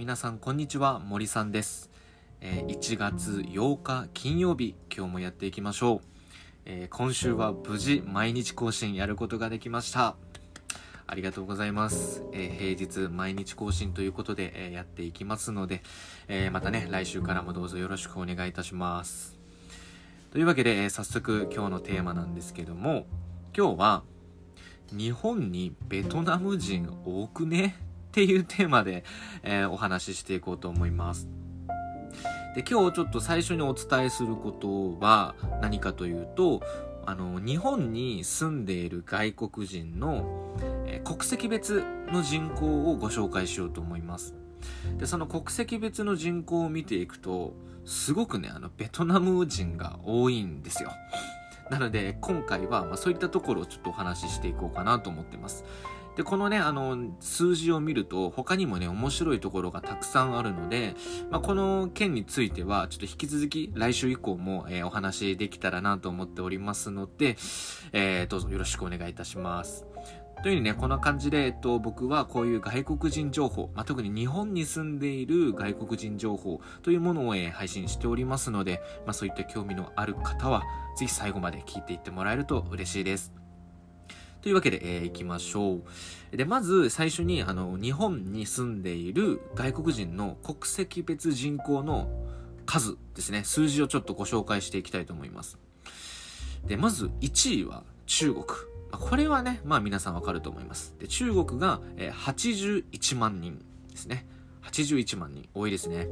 皆さんこんにちは森さんです、えー、1月8日金曜日今日もやっていきましょう、えー、今週は無事毎日更新やることができました。ありがとうございます、えー、平日毎日更新ということで、えやっていきますので、えまたね来週からもどうぞよろしくお願いいたします。というわけで、え早速今日のテーマなんですけども今日は日本にベトナム人多くね？っていうテーマで、えー、お話ししていこうと思います。で、今日ちょっと最初にお伝えすることは何かというと、あの、日本に住んでいる外国人の、えー、国籍別の人口をご紹介しようと思います。で、その国籍別の人口を見ていくと、すごくね、あの、ベトナム人が多いんですよ。なので、今回は、まあ、そういったところをちょっとお話ししていこうかなと思ってます。で、このね、あの、数字を見ると、他にもね、面白いところがたくさんあるので、まあ、この件については、ちょっと引き続き、来週以降も、えー、お話しできたらなと思っておりますので、えー、どうぞよろしくお願いいたします。というふうにね、こんな感じで、えっと、僕はこういう外国人情報、まあ、特に日本に住んでいる外国人情報というものを、えー、配信しておりますので、まあ、そういった興味のある方は、ぜひ最後まで聞いていってもらえると嬉しいです。というわけで、えー、行きましょう。で、まず最初に、あの、日本に住んでいる外国人の国籍別人口の数ですね、数字をちょっとご紹介していきたいと思います。で、まず1位は中国。これはね、まあ皆さんわかると思います。で、中国が、えー、81万人ですね。81万人。多いですね。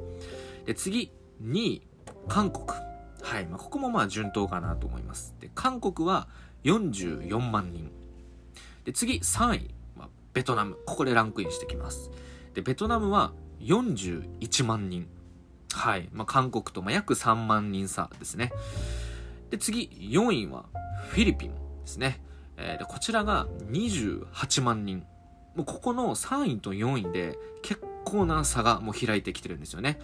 で、次、2位、韓国。はい。まあ、ここもまあ順当かなと思います。で、韓国は44万人。で、次、3位はベトナム。ここでランクインしてきます。で、ベトナムは41万人。はい。まあ、韓国とま約3万人差ですね。で、次、4位はフィリピンですね。えー、で、こちらが28万人。もうここの3位と4位で結構な差がもう開いてきてるんですよね。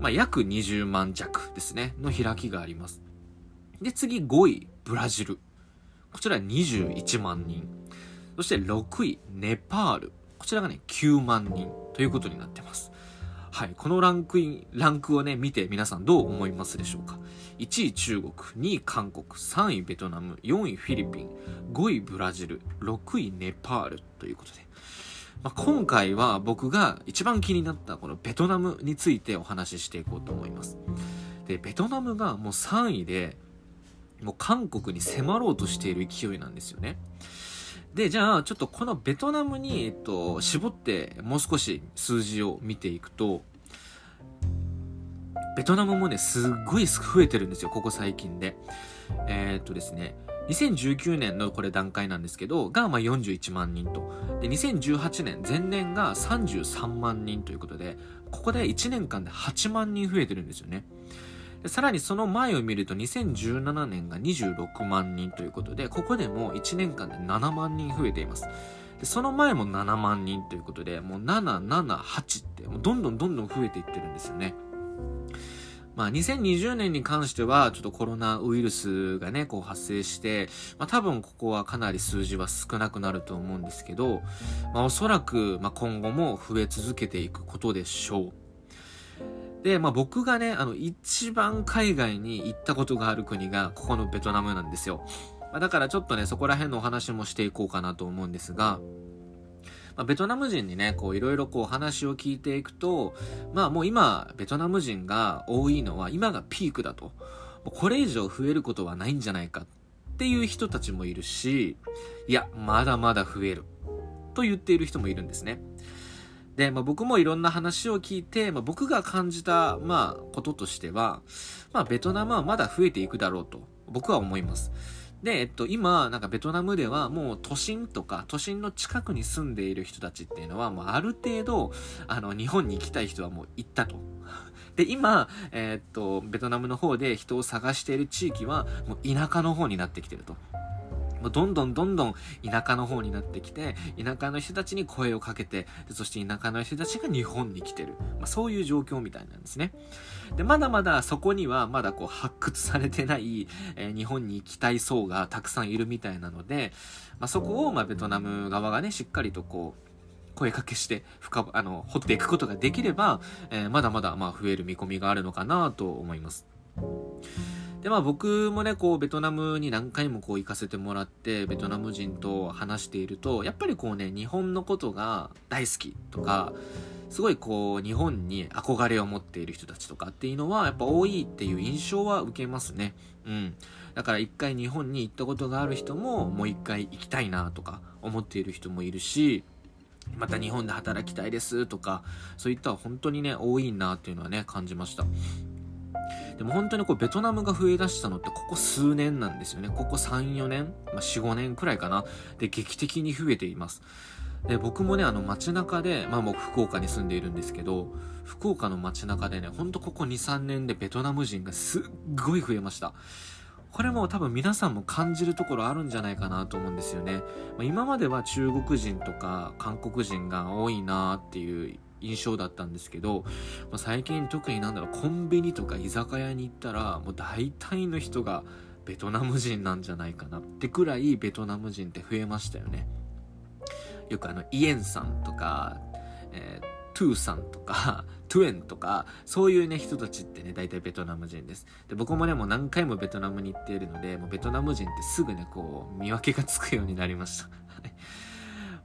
まあ、約20万弱ですね。の開きがあります。で、次5位、ブラジル。こちら21万人。そして6位、ネパール。こちらがね、9万人ということになってます。はい。このランクイン、ランクをね、見て皆さんどう思いますでしょうか ?1 位中国、2位韓国、3位ベトナム、4位フィリピン、5位ブラジル、6位ネパールということで。まあ、今回は僕が一番気になったこのベトナムについてお話ししていこうと思います。で、ベトナムがもう3位で、もう韓国に迫ろうとしている勢いなんですよね。で、じゃあ、ちょっとこのベトナムに、えっと、絞ってもう少し数字を見ていくと、ベトナムもね、すっごい増えてるんですよ、ここ最近で。えー、っとですね、2019年のこれ段階なんですけど、が、まあ、41万人と。で、2018年、前年が33万人ということで、ここで1年間で8万人増えてるんですよね。でさらにその前を見ると2017年が26万人ということで、ここでも1年間で7万人増えています。でその前も7万人ということで、もう7、7、8って、もうどんどんどんどん増えていってるんですよね。まあ、2020年に関しては、ちょっとコロナウイルスがね、こう発生して、まあ、多分ここはかなり数字は少なくなると思うんですけど、まあ、おそらく、まあ、今後も増え続けていくことでしょう。で、まあ僕がね、あの、一番海外に行ったことがある国が、ここのベトナムなんですよ。まあ、だからちょっとね、そこら辺のお話もしていこうかなと思うんですが、まあ、ベトナム人にね、こういろいろこう話を聞いていくと、まあもう今、ベトナム人が多いのは今がピークだと。これ以上増えることはないんじゃないかっていう人たちもいるし、いや、まだまだ増える。と言っている人もいるんですね。で、まあ、僕もいろんな話を聞いて、まあ、僕が感じた、まあ、こととしては、まあ、ベトナムはまだ増えていくだろうと、僕は思います。で、えっと、今、なんかベトナムではもう都心とか、都心の近くに住んでいる人たちっていうのは、もうある程度、あの、日本に行きたい人はもう行ったと。で、今、え、っと、ベトナムの方で人を探している地域は、もう田舎の方になってきてると。どんどんどんどん田舎の方になってきて、田舎の人たちに声をかけて、そして田舎の人たちが日本に来てる。まあ、そういう状況みたいなんですね。で、まだまだそこにはまだこう発掘されてない、えー、日本に行きたい層がたくさんいるみたいなので、まあ、そこをまベトナム側がね、しっかりとこう、声かけして深あの掘っていくことができれば、えー、まだまだまあ増える見込みがあるのかなと思います。でまあ僕もねこうベトナムに何回もこう行かせてもらってベトナム人と話しているとやっぱりこうね日本のことが大好きとかすごいこう日本に憧れを持っている人たちとかっていうのはやっぱ多いっていう印象は受けますね。うん。だから一回日本に行ったことがある人ももう一回行きたいなとか思っている人もいるしまた日本で働きたいですとかそういった本当にね多いなっていうのはね感じました。でも本当にこうベトナムが増えだしたのってここ数年なんですよね。ここ3、4年、まあ、4、5年くらいかな。で、劇的に増えています。で、僕もね、あの街中で、まあ僕福岡に住んでいるんですけど、福岡の街中でね、ほんとここ2、3年でベトナム人がすっごい増えました。これも多分皆さんも感じるところあるんじゃないかなと思うんですよね。まあ、今までは中国人とか韓国人が多いなっていう印象だったんですけど、まあ、最近特になんだろうコンビニとか居酒屋に行ったらもう大体の人がベトナム人なんじゃないかなってくらいベトナム人って増えましたよね。よくあのイエンさんとか、えー、トゥーさんとか トゥエンとかそういうね人たちってね大体ベトナム人です。で僕もねもう何回もベトナムに行っているのでもうベトナム人ってすぐねこう見分けがつくようになりました。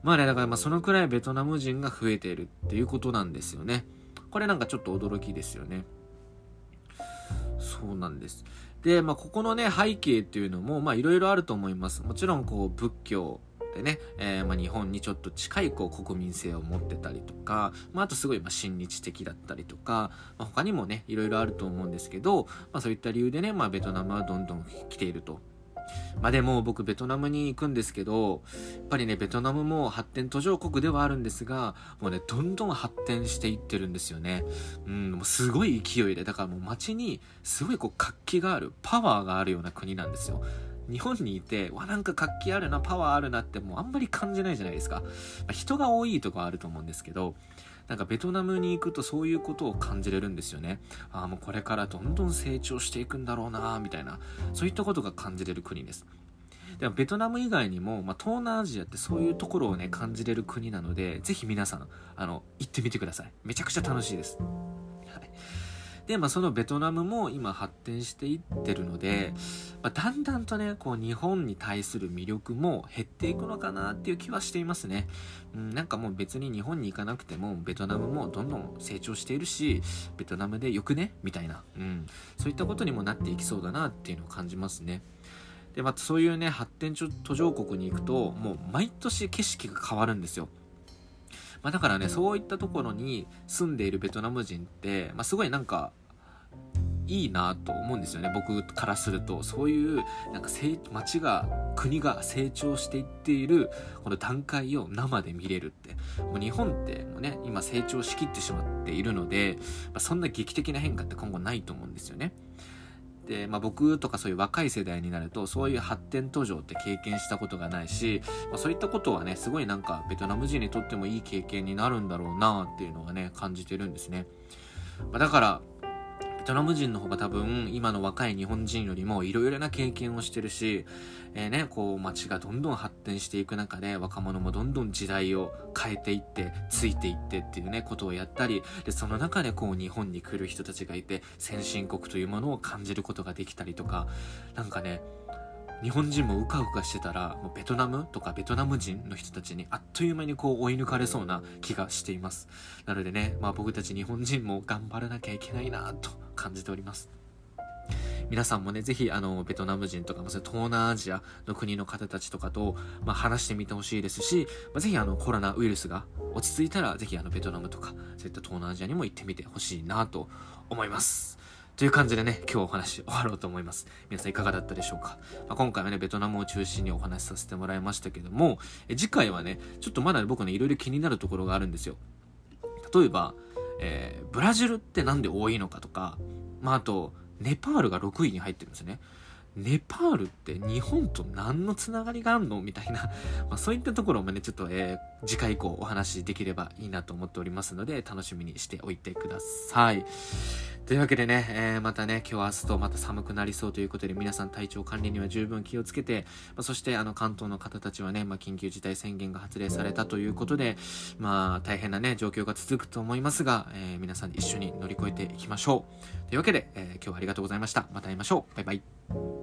まあね、だからまあそのくらいベトナム人が増えているっていうことなんですよね。これなんかちょっと驚きですよね。そうなんです。で、まあここのね、背景っていうのも、まあいろいろあると思います。もちろんこう仏教でね、えー、まあ日本にちょっと近いこう国民性を持ってたりとか、まああとすごいま親日的だったりとか、まあ、他にもね、いろいろあると思うんですけど、まあそういった理由でね、まあベトナムはどんどん来ていると。まあでも僕ベトナムに行くんですけど、やっぱりね、ベトナムも発展途上国ではあるんですが、もうね、どんどん発展していってるんですよね。うん、もうすごい勢いで、だからもう街にすごいこう活気がある、パワーがあるような国なんですよ。日本にいて、わ、なんか活気あるな、パワーあるなってもうあんまり感じないじゃないですか。まあ、人が多いとかあると思うんですけど、なんかベトナムに行くとそういうことを感じれるんですよね。ああ、もうこれからどんどん成長していくんだろうな、みたいな、そういったことが感じれる国です。でもベトナム以外にも、まあ、東南アジアってそういうところをね、感じれる国なので、ぜひ皆さん、あの、行ってみてください。めちゃくちゃ楽しいです。はいで、まあ、そのベトナムも今発展していってるので、まあ、だんだんとね、こう日本に対する魅力も減っていくのかなっていう気はしていますね。うん、なんかもう別に日本に行かなくても、ベトナムもどんどん成長しているし、ベトナムでよくね？みたいな、うん、そういったことにもなっていきそうだなっていうのを感じますね。で、またそういうね、発展途上国に行くと、もう毎年景色が変わるんですよ。まあ、だからね、そういったところに住んでいるベトナム人って、まあ、すごいなんか、いいなと思うんですよね僕からすると。そういうなんか街が国が成長していっているこの段階を生で見れるって。もう日本ってもうね今成長しきってしまっているので、まあ、そんな劇的な変化って今後ないと思うんですよねで、まあ、僕とかそういう若い世代になるとそういう発展途上って経験したことがないし、まあ、そういったことはねすごいなんかベトナム人にとってもいい経験になるんだろうなっていうのはね感じてるんですね、まあ、だからベトナム人の方が多分今の若い日本人よりもいろいろな経験をしてるし、えー、ね、こう街がどんどん発展していく中で若者もどんどん時代を変えていって、ついていってっていうね、ことをやったり、で、その中でこう日本に来る人たちがいて、先進国というものを感じることができたりとか、なんかね、日本人もうかうかしてたらもうベトナムとかベトナム人の人たちにあっという間にこう追い抜かれそうな気がしていますなのでね、まあ、僕たち日本人も頑張らなきゃいけないなと感じております皆さんもね、ぜひ、あの、ベトナム人とか、東南アジアの国の方たちとかと、まあ、話してみてほしいですし、まあ、ぜひ、あの、コロナウイルスが落ち着いたら、ぜひ、あの、ベトナムとか、そういった東南アジアにも行ってみてほしいなと思います。という感じでね、今日お話終わろうと思います。皆さんいかがだったでしょうか、まあ、今回はね、ベトナムを中心にお話しさせてもらいましたけども、え次回はね、ちょっとまだ僕ね、いろいろ気になるところがあるんですよ。例えば、えー、ブラジルってなんで多いのかとか、まあ、あと、ネパールが6位に入ってるんですね。ネパールって日本と何のつながりがあるの？みたいな、まあ、そういったところもね、ちょっと、えー、次回以降お話できればいいなと思っておりますので、楽しみにしておいてください。というわけでね、えー、またね、今日明日とまた寒くなりそうということで、皆さん体調管理には十分気をつけて、まあ、そしてあの関東の方たちはね、まあ、緊急事態宣言が発令されたということで、まあ大変なね、状況が続くと思いますが、えー、皆さん一緒に乗り越えていきましょう。というわけで、えー、今日はありがとうございました。また会いましょう。バイバイ。